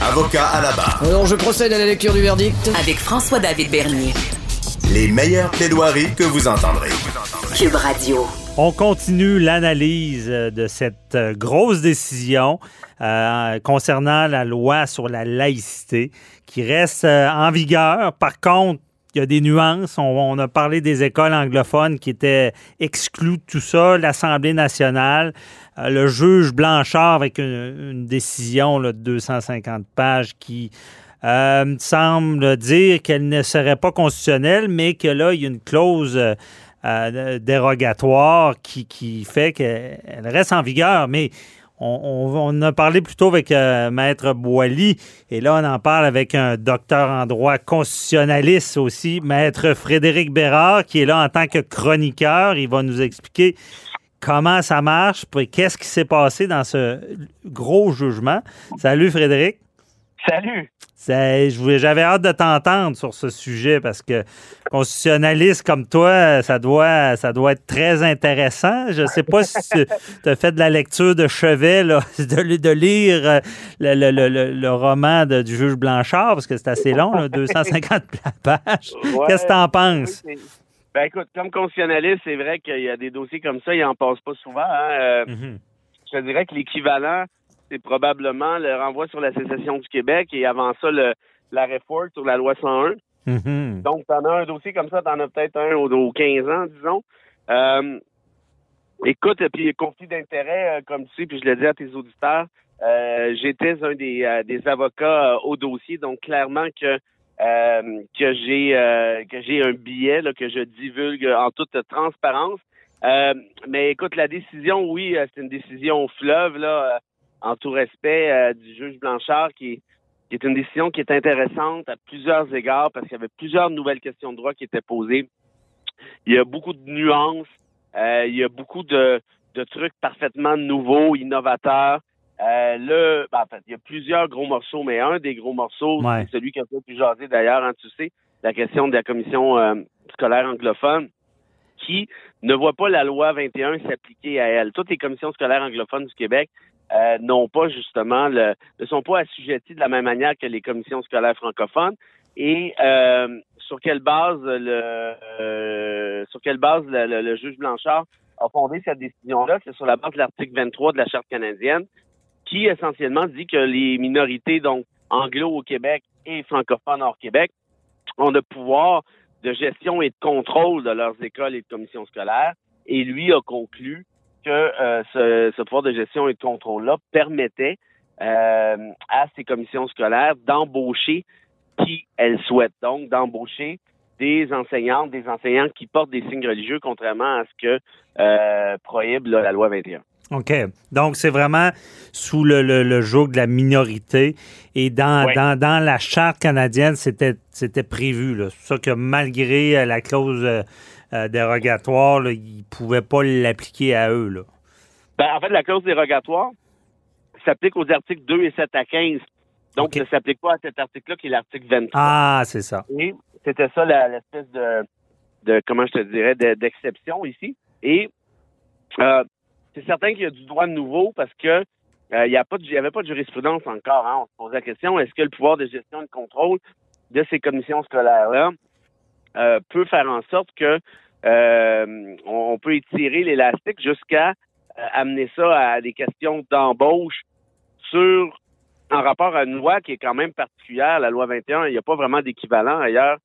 Avocat à la barre. Alors je procède à la lecture du verdict. Avec François-David Bernier. Les meilleures plaidoiries que vous entendrez. Cube Radio. On continue l'analyse de cette euh, grosse décision euh, concernant la loi sur la laïcité qui reste euh, en vigueur. Par contre, il y a des nuances. On, a parlé des écoles anglophones qui étaient exclues de tout ça, l'Assemblée nationale, le juge Blanchard avec une, décision de 250 pages qui semble dire qu'elle ne serait pas constitutionnelle, mais que là, il y a une clause euh, dérogatoire qui, qui fait qu'elle reste en vigueur. Mais on, a parlé plutôt avec euh, Maître Boily, et là, on en parle avec un docteur en droit constitutionnaliste aussi, Maître Frédéric Bérard, qui est là en tant que chroniqueur. Il va nous expliquer comment ça marche, qu'est-ce qui s'est passé dans ce gros jugement. Salut, Frédéric. Salut. J'avais hâte de t'entendre sur ce sujet parce que constitutionnaliste comme toi, ça doit, ça doit être très intéressant. Je ne sais pas si tu as fait de la lecture de chevet, de, de, lire euh, le, roman du juge Blanchard, parce que c'est assez long, 250 pages. Qu'est-ce que tu en penses? Ben écoute, comme constitutionnaliste, c'est vrai qu'il y a des dossiers comme ça, il n'en passe pas souvent. Hein. Euh, mm-hmm. Je dirais que l'équivalent c'est probablement le renvoi sur la sécession du Québec et avant ça, le, l'arrêt Ford sur la loi 101. Mm-hmm. Donc, tu en as un dossier comme ça, tu en as peut-être un aux, 15 ans, disons. Euh, écoute, puis conflit d'intérêt, euh, comme tu sais, puis je le dis à tes auditeurs, euh, j'étais un des, des avocats au dossier, donc clairement que que j'ai que j'ai un billet là, que je divulgue en toute transparence. mais écoute, la décision, oui, c'est une décision fleuve là en tout respect euh, du juge Blanchard, qui, est une décision qui est intéressante à plusieurs égards parce qu'il y avait plusieurs nouvelles questions de droit qui étaient posées. Il y a beaucoup de nuances, euh, il y a beaucoup de, trucs parfaitement nouveaux, innovateurs. Euh, le, ben, en fait, il y a plusieurs gros morceaux, mais un des gros morceaux, c'est celui qui a un peu plus jasé d'ailleurs, hein, tu sais, la question de la commission euh, scolaire anglophone qui ne voit pas la loi 21 s'appliquer à elle. Toutes les commissions scolaires anglophones du Québec euh, n'ont pas justement le, ne sont pas assujettis de la même manière que les commissions scolaires francophones. Et euh, sur quelle base le euh, sur quelle base le, juge Blanchard a fondé cette décision-là, c'est sur la base de l'article 23 de la Charte canadienne, qui essentiellement dit que les minorités, donc anglo au Québec et francophones hors Québec, ont le pouvoir de gestion et de contrôle de leurs écoles et de commissions scolaires. Et lui a conclu que euh, ce, pouvoir de gestion et de contrôle-là permettait euh, à ces commissions scolaires d'embaucher qui elles souhaitent. Donc, d'embaucher des enseignantes, des enseignants qui portent des signes religieux, contrairement à ce que euh, prohibe la loi 21. OK. Donc, c'est vraiment sous le, le, joug de la minorité. Et dans, dans, dans la charte canadienne, c'était, c'était prévu. C'est ça que malgré la clause euh, dérogatoire, là, ils ne pouvaient pas l'appliquer à eux. Là. Ben, en fait, la clause dérogatoire s'applique aux articles 2 et 7 à 15. Donc, ne s'applique pas à cet article-là qui est l'article 23. Ah, c'est ça. Et c'était ça l'espèce de, de, comment je te dirais, d'exception ici. Et euh, c'est certain qu'il y a du droit nouveau parce que euh, il n'y avait pas de jurisprudence encore. Hein. On se pose la question, est-ce que le pouvoir de gestion et de contrôle de ces commissions scolaires-là euh, peut faire en sorte que euh, on peut étirer l'élastique jusqu'à euh, amener ça à des questions d'embauche sur en rapport à une loi qui est quand même particulière, la loi 21. Il n'y a pas vraiment d'équivalent ailleurs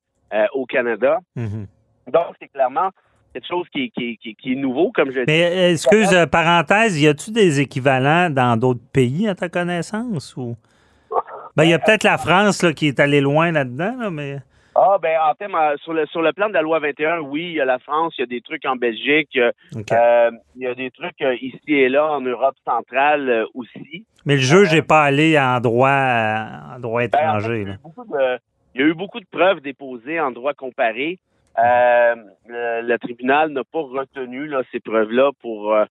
au Canada. Mm-hmm. Donc, c'est clairement quelque chose qui, est nouveau, comme je Mais excuse, parenthèse, y a-tu des équivalents dans d'autres pays à ta connaissance ou? Ben, il y a peut-être la France là, qui est allée loin là-dedans, mais ah, ben, en thème, euh, sur le, sur le plan de la loi 21, oui, il y a la France, il y a des trucs en Belgique, euh, il y a des trucs euh, ici et là en Europe centrale aussi. Mais le juge n'est pas allé en droit, en droit Ben, étranger. il, y a là. eu beaucoup de, il y a eu beaucoup de preuves déposées en droit comparé. Euh, le, le tribunal n'a pas retenu là, ces preuves-là pour, euh,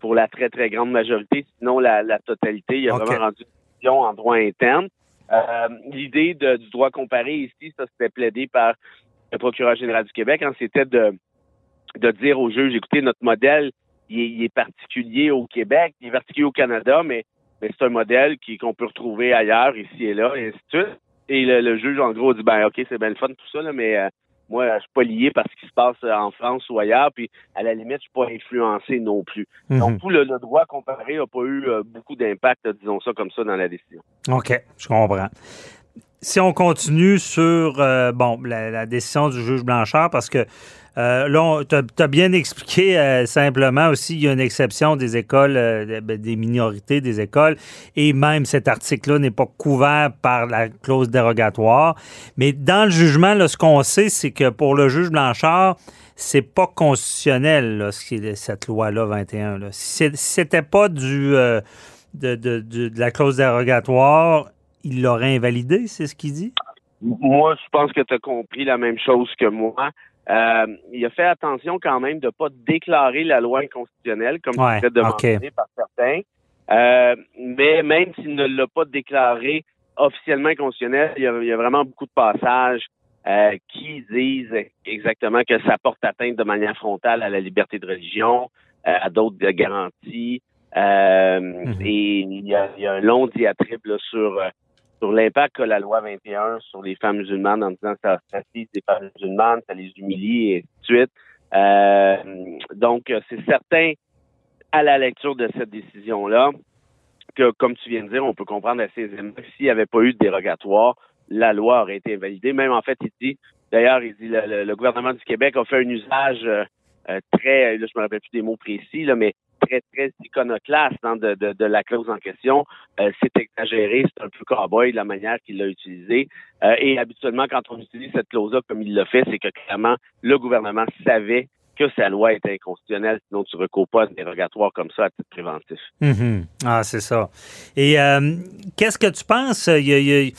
pour la très, très grande majorité, sinon la, la totalité. Il a vraiment rendu une décision en droit interne. Euh, L'idée du droit comparé ici, ça c'était plaidé par le procureur général du Québec, hein, c'était de, de dire au juge, écoutez, notre modèle, il est, il est particulier au Québec, il est particulier au Canada, mais, mais c'est un modèle qu'on peut retrouver ailleurs, ici et là, et ainsi de suite. Et le, le juge, en gros, dit, ben OK, c'est bien le fun tout ça, là, mais euh, moi, je suis pas lié par ce qui se passe euh, en France ou ailleurs, puis à la limite, je suis pas influencé non plus. Mhm. Donc, tout le, le droit comparé n'a pas eu euh, beaucoup d'impact, disons ça comme ça, dans la décision. OK, je comprends. Si on continue sur euh, bon la, la décision du juge Blanchard, parce que euh, là, tu as, bien expliqué euh, simplement aussi, il y a une exception des écoles, euh, ben, des minorités des écoles, et même cet article-là n'est pas couvert par la clause dérogatoire. Mais dans le jugement, là, ce qu'on sait, c'est que pour le juge Blanchard, c'est pas constitutionnel, là, ce qui est- cette loi-là 21. Là. Si c'était pas du, euh, de, de- de- de la clause dérogatoire, il l'aurait invalidé, c'est ce qu'il dit? Moi, je pense que tu as compris la même chose que moi. Euh, il a fait attention quand même de ne pas déclarer la loi inconstitutionnelle, comme Ouais, c'était demandé par certains. Euh, mais même s'il ne l'a pas déclaré officiellement inconstitutionnel, il y a, il y a vraiment beaucoup de passages euh, qui disent exactement que ça porte atteinte de manière frontale à la liberté de religion, euh, à d'autres garanties. Euh, Mhm. Et il y, a, il y a un long diatribe là, sur euh, sur l'impact que la loi 21 sur les femmes musulmanes en disant que ça fragilise les femmes musulmanes, ça les humilie et ainsi de suite. Euh, donc, c'est certain, à la lecture de cette décision-là, que, comme tu viens de dire, on peut comprendre assez aisément que s'il n'y avait pas eu de dérogatoire, la loi aurait été invalidée. Même, en fait, il dit, d'ailleurs, il dit, le, le- le gouvernement du Québec a fait un usage euh, euh, très, là, je me rappelle plus des mots précis, là, mais très, très iconoclaste hein, de, de, la clause en question. Euh, c'est exagéré, c'est un peu cowboy la manière qu'il l'a utilisé. Euh, et habituellement, quand on utilise cette clause-là comme il l'a fait, c'est que clairement, le gouvernement savait que sa loi était inconstitutionnelle, sinon tu ne recours pas à un dérogatoire comme ça à titre préventif. Mhm. Ah, c'est ça. Et euh, qu'est-ce que tu penses? Il y a,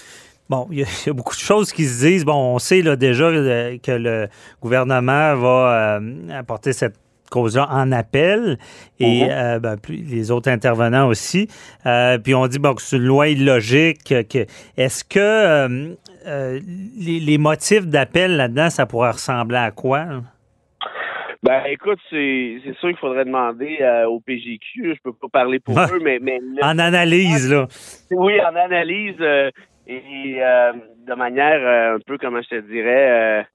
bon, il y, a, beaucoup de choses qui se disent. Bon, on sait déjà que le gouvernement va apporter cette cause-là en appel et Mhm. euh, ben, les autres intervenants aussi. Euh, puis on dit bon, que c'est une loi illogique. Que, Est-ce que euh, les, les motifs d'appel là-dedans, ça pourrait ressembler à quoi? Ben écoute, c'est sûr qu'il faudrait demander euh, au PGQ. Je peux pas parler pour eux, mais, En analyse, là. oui, en analyse euh, et euh, de manière un peu, comment je te dirais,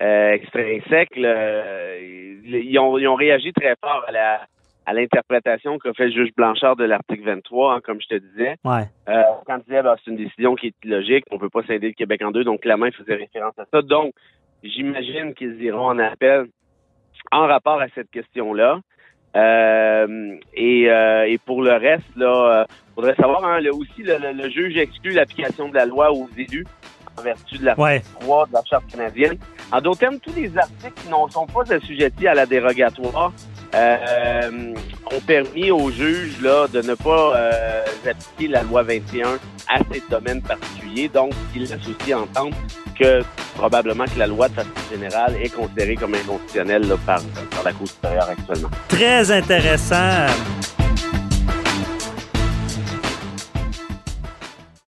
euh, euh, extrinsèque, là, ils, ont, ils ont réagi très fort à la à l'interprétation qu'a fait le juge Blanchard de l'article 23, hein, comme je te disais. Ouais. Euh, quand il disait ben, c'est une décision qui est illogique, on peut pas scinder le Québec en deux, donc clairement, il faisait référence à ça. Donc, j'imagine qu'ils iront en appel en rapport à cette question-là. Euh, et, euh, et pour le reste, là, euh, faudrait savoir hein, le- aussi le, le- le juge exclut l'application de la loi aux élus en vertu de l'article Ouais. 3 de la Charte canadienne. En d'autres termes, tous les articles qui ne sont pas assujettis à la dérogatoire euh, ont permis aux juges là, de ne pas euh, appliquer la loi 21 à ces domaines particuliers. Donc, il laisse aussi entendre que probablement que la loi de façon générale est considérée comme inconstitutionnelle là, par, par la Cour supérieure actuellement. Très intéressant.